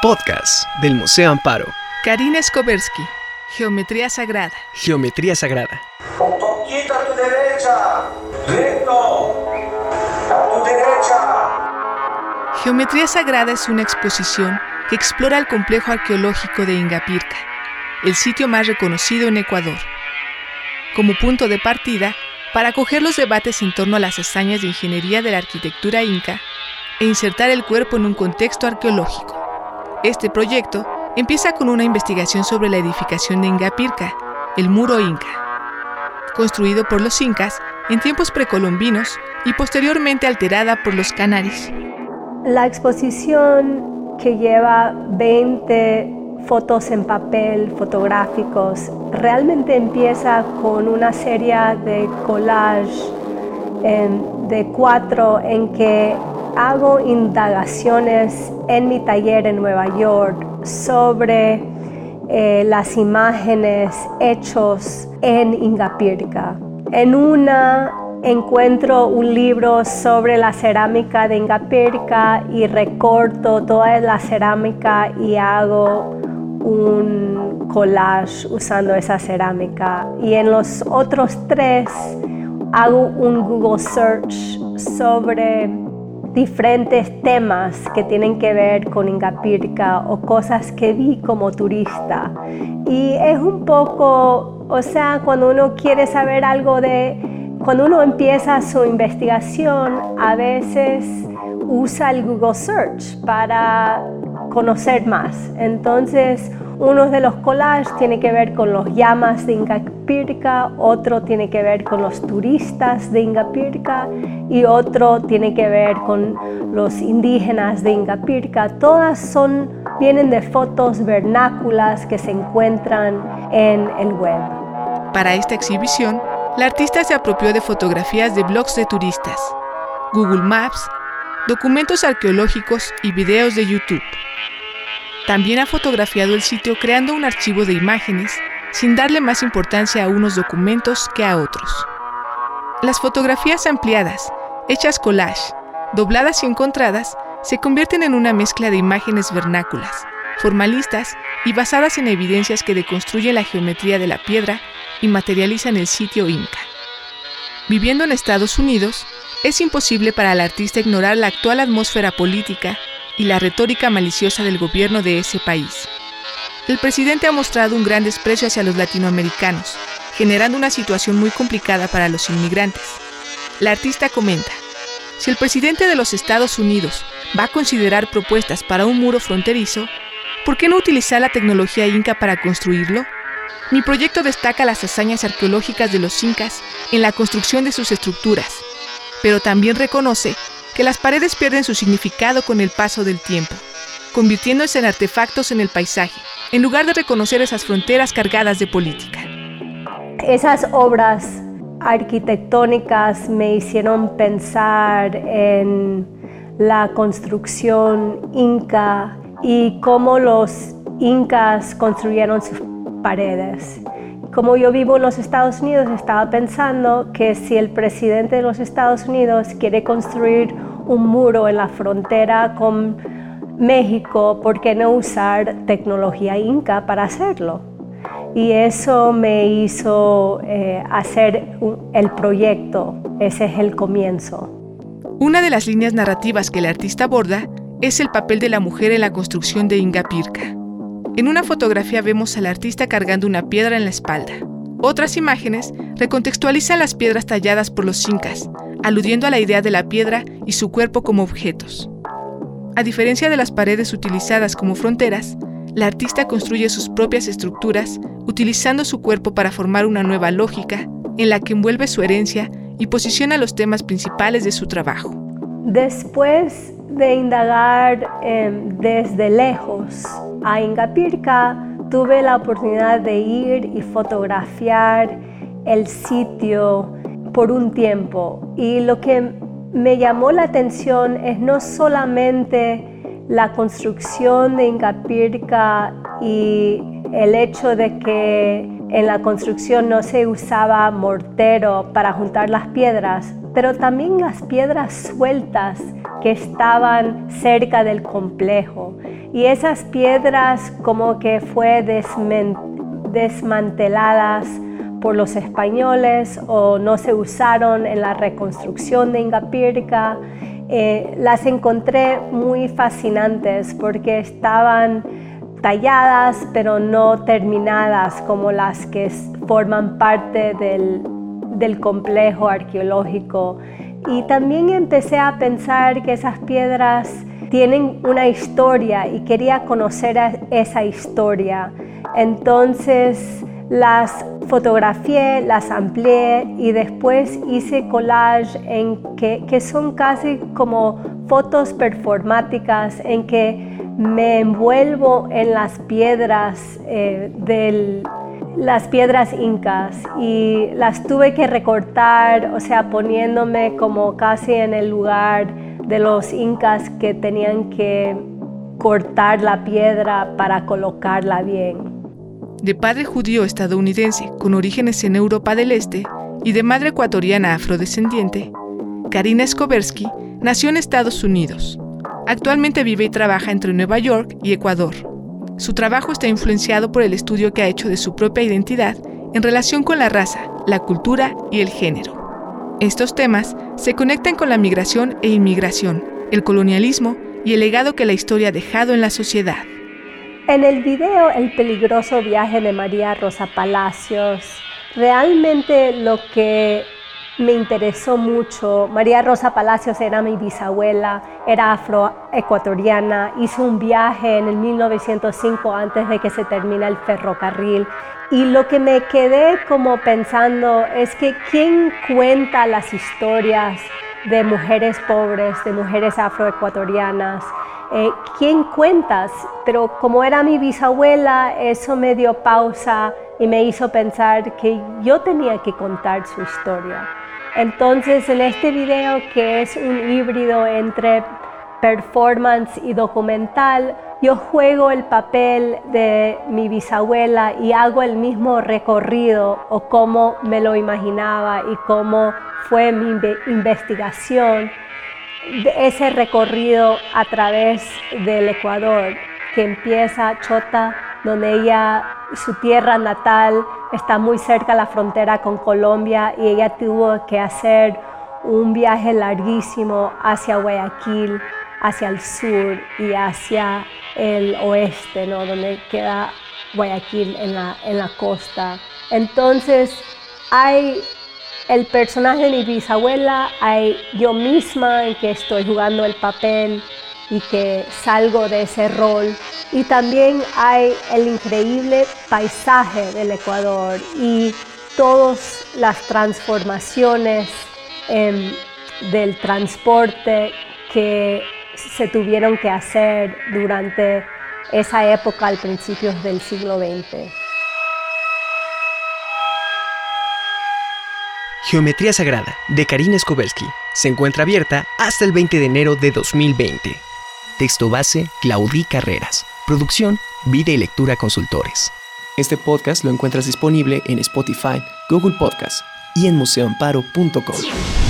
Podcast del Museo Amparo. Karina Skobersky, Geometría Sagrada. Geometría Sagrada. Un poquito a tu derecha. Recto. A tu derecha. Geometría Sagrada es una exposición que explora el complejo arqueológico de Ingapirca, el sitio más reconocido en Ecuador. Como punto de partida, para acoger los debates en torno a las hazañas de ingeniería de la arquitectura inca e insertar el cuerpo en un contexto arqueológico. Este proyecto empieza con una investigación sobre la edificación de Ingapirca, el muro inca, construido por los incas en tiempos precolombinos y posteriormente alterada por los canaris. La exposición que lleva 20 fotos en papel, fotográficos, realmente empieza con una serie de collage de cuatro en que hago indagaciones en mi taller en Nueva York sobre eh, las imágenes hechos en Ingapirca. En una encuentro un libro sobre la cerámica de Ingapirca y recorto toda la cerámica y hago un collage usando esa cerámica. Y en los otros tres hago un Google Search sobre diferentes temas que tienen que ver con Ingapirca o cosas que vi como turista. Y es un poco, o sea, cuando uno quiere saber algo de, cuando uno empieza su investigación, a veces usa el Google Search para conocer más. Entonces, uno de los collages tiene que ver con los llamas de Ingapirca, otro tiene que ver con los turistas de Ingapirca y otro tiene que ver con los indígenas de Ingapirca. Todas son, vienen de fotos vernáculas que se encuentran en el web. Para esta exhibición, la artista se apropió de fotografías de blogs de turistas, Google Maps, documentos arqueológicos y videos de YouTube. También ha fotografiado el sitio creando un archivo de imágenes sin darle más importancia a unos documentos que a otros. Las fotografías ampliadas, hechas collage, dobladas y encontradas, se convierten en una mezcla de imágenes vernáculas, formalistas y basadas en evidencias que deconstruyen la geometría de la piedra y materializan el sitio inca. Viviendo en Estados Unidos, es imposible para el artista ignorar la actual atmósfera política y la retórica maliciosa del gobierno de ese país. El presidente ha mostrado un gran desprecio hacia los latinoamericanos, generando una situación muy complicada para los inmigrantes. La artista comenta, si el presidente de los Estados Unidos va a considerar propuestas para un muro fronterizo, ¿por qué no utilizar la tecnología inca para construirlo? Mi proyecto destaca las hazañas arqueológicas de los incas en la construcción de sus estructuras, pero también reconoce que las paredes pierden su significado con el paso del tiempo, convirtiéndose en artefactos en el paisaje, en lugar de reconocer esas fronteras cargadas de política. Esas obras arquitectónicas me hicieron pensar en la construcción inca y cómo los incas construyeron sus paredes como yo vivo en los Estados Unidos, estaba pensando que si el presidente de los Estados Unidos quiere construir un muro en la frontera con México, ¿por qué no usar tecnología inca para hacerlo? Y eso me hizo eh, hacer el proyecto, ese es el comienzo. Una de las líneas narrativas que el artista aborda es el papel de la mujer en la construcción de Ingapirca. En una fotografía vemos al artista cargando una piedra en la espalda. Otras imágenes recontextualizan las piedras talladas por los incas, aludiendo a la idea de la piedra y su cuerpo como objetos. A diferencia de las paredes utilizadas como fronteras, la artista construye sus propias estructuras utilizando su cuerpo para formar una nueva lógica en la que envuelve su herencia y posiciona los temas principales de su trabajo. Después de indagar em, desde lejos a Ingapirca, tuve la oportunidad de ir y fotografiar el sitio por un tiempo. Y lo que me llamó la atención es no solamente la construcción de Ingapirca y el hecho de que en la construcción no se usaba mortero para juntar las piedras, pero también las piedras sueltas que estaban cerca del complejo. y esas piedras como que fue desmanteladas por los españoles o no se usaron en la reconstrucción de Ingapirca. Eh, las encontré muy fascinantes porque estaban talladas pero no terminadas como las que forman parte del, del complejo arqueológico. Y también empecé a pensar que esas piedras tienen una historia y quería conocer esa historia. Entonces las fotografié, las amplié y después hice collage en que, que son casi como fotos performáticas en que me envuelvo en las piedras eh, del, las piedras incas y las tuve que recortar, o sea, poniéndome como casi en el lugar de los incas que tenían que cortar la piedra para colocarla bien. De padre judío estadounidense con orígenes en Europa del Este y de madre ecuatoriana afrodescendiente, Karina Skobersky nació en Estados Unidos. Actualmente vive y trabaja entre Nueva York y Ecuador. Su trabajo está influenciado por el estudio que ha hecho de su propia identidad en relación con la raza, la cultura y el género. Estos temas se conectan con la migración e inmigración, el colonialismo y el legado que la historia ha dejado en la sociedad. En el video El peligroso viaje de María Rosa Palacios, realmente lo que me interesó mucho, María Rosa Palacios era mi bisabuela, era afroecuatoriana, hizo un viaje en el 1905 antes de que se termine el ferrocarril. Y lo que me quedé como pensando es que quién cuenta las historias de mujeres pobres, de mujeres afroecuatorianas, eh, ¿quién cuentas? Pero como era mi bisabuela, eso me dio pausa y me hizo pensar que yo tenía que contar su historia. Entonces en este video que es un híbrido entre performance y documental, yo juego el papel de mi bisabuela y hago el mismo recorrido o cómo me lo imaginaba y cómo fue mi investigación de ese recorrido a través del Ecuador, que empieza Chota, donde ella, su tierra natal, está muy cerca de la frontera con Colombia y ella tuvo que hacer un viaje larguísimo hacia Guayaquil, hacia el sur y hacia el oeste, ¿no? donde queda Guayaquil en la, en la costa. Entonces hay el personaje de mi bisabuela, hay yo misma en que estoy jugando el papel y que salgo de ese rol. Y también hay el increíble paisaje del Ecuador y todas las transformaciones em, del transporte que se tuvieron que hacer durante esa época al principios del siglo XX. Geometría Sagrada, de Karina Skobelsky, se encuentra abierta hasta el 20 de enero de 2020. Texto base, Claudí Carreras. Producción, Vida y Lectura Consultores. Este podcast lo encuentras disponible en Spotify, Google Podcast y en museoamparo.com.